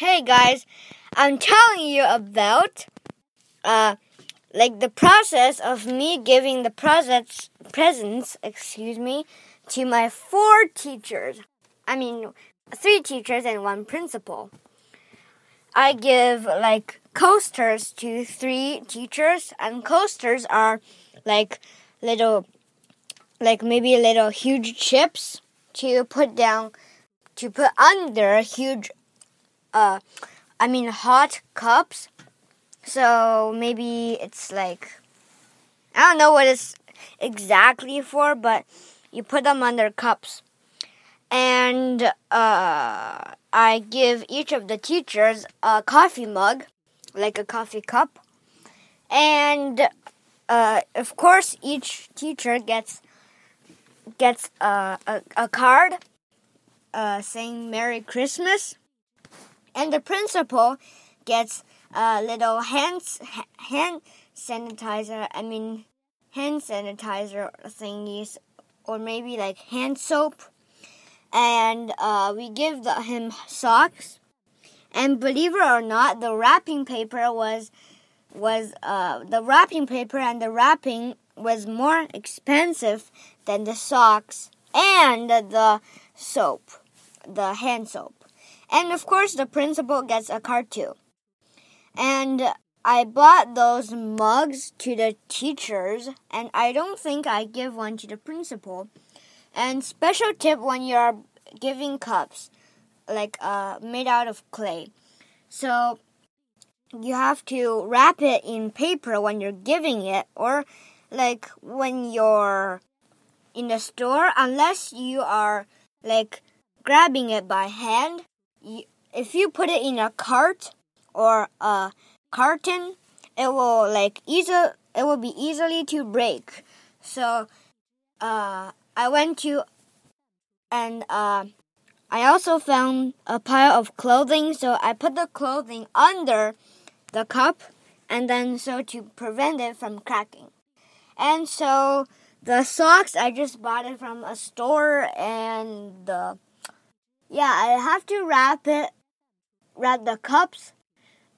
Hey guys, I'm telling you about uh like the process of me giving the presents presents, excuse me, to my four teachers. I mean, three teachers and one principal. I give like coasters to three teachers and coasters are like little like maybe little huge chips to put down to put under a huge uh I mean hot cups. So maybe it's like I don't know what it's exactly for, but you put them under cups. And uh I give each of the teachers a coffee mug, like a coffee cup. And uh, of course, each teacher gets gets uh, a, a card uh, saying Merry Christmas, and the principal gets a little hand hand sanitizer. I mean, hand sanitizer thingies, or maybe like hand soap, and uh, we give the, him socks. And believe it or not, the wrapping paper was was uh, the wrapping paper, and the wrapping was more expensive than the socks and the soap, the hand soap. And of course, the principal gets a card too. And I bought those mugs to the teachers, and I don't think I give one to the principal. And special tip when you're giving cups, like uh, made out of clay. So you have to wrap it in paper when you're giving it, or like when you're in the store, unless you are like grabbing it by hand. If you put it in a cart or a carton, it will like easy. It will be easily to break. So, uh, I went to, and uh, I also found a pile of clothing. So I put the clothing under the cup, and then so to prevent it from cracking. And so the socks I just bought it from a store, and the yeah I have to wrap it, wrap the cups,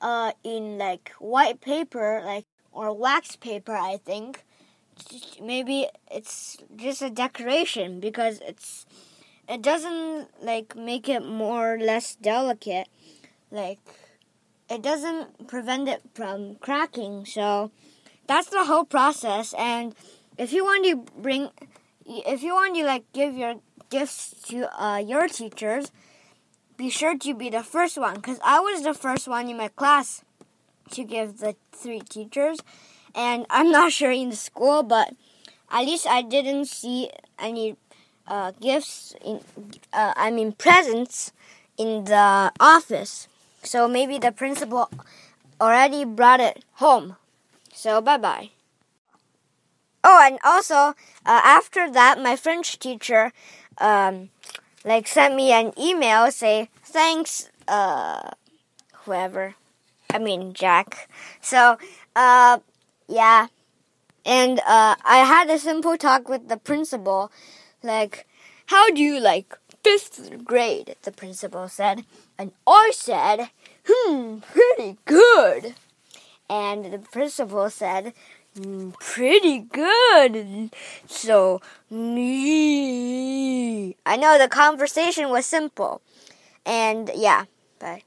uh, in like white paper, like or wax paper, I think. Maybe it's just a decoration because it's it doesn't like make it more or less delicate, like it doesn't prevent it from cracking. So that's the whole process. And if you want to bring, if you want to like give your gifts to uh, your teachers, be sure to be the first one. Because I was the first one in my class to give the three teachers. And I'm not sure in the school, but at least I didn't see any uh, gifts in, uh, I mean presents in the office. So maybe the principal already brought it home. So bye bye. Oh, and also uh, after that, my French teacher um, like sent me an email say thanks uh, whoever. I mean Jack. So uh, yeah, and uh, I had a simple talk with the principal, like how do you like fifth grade? The principal said. And I said, hmm, pretty good. And the principal said, Mm, pretty good. So, me. I know the conversation was simple. And yeah, bye.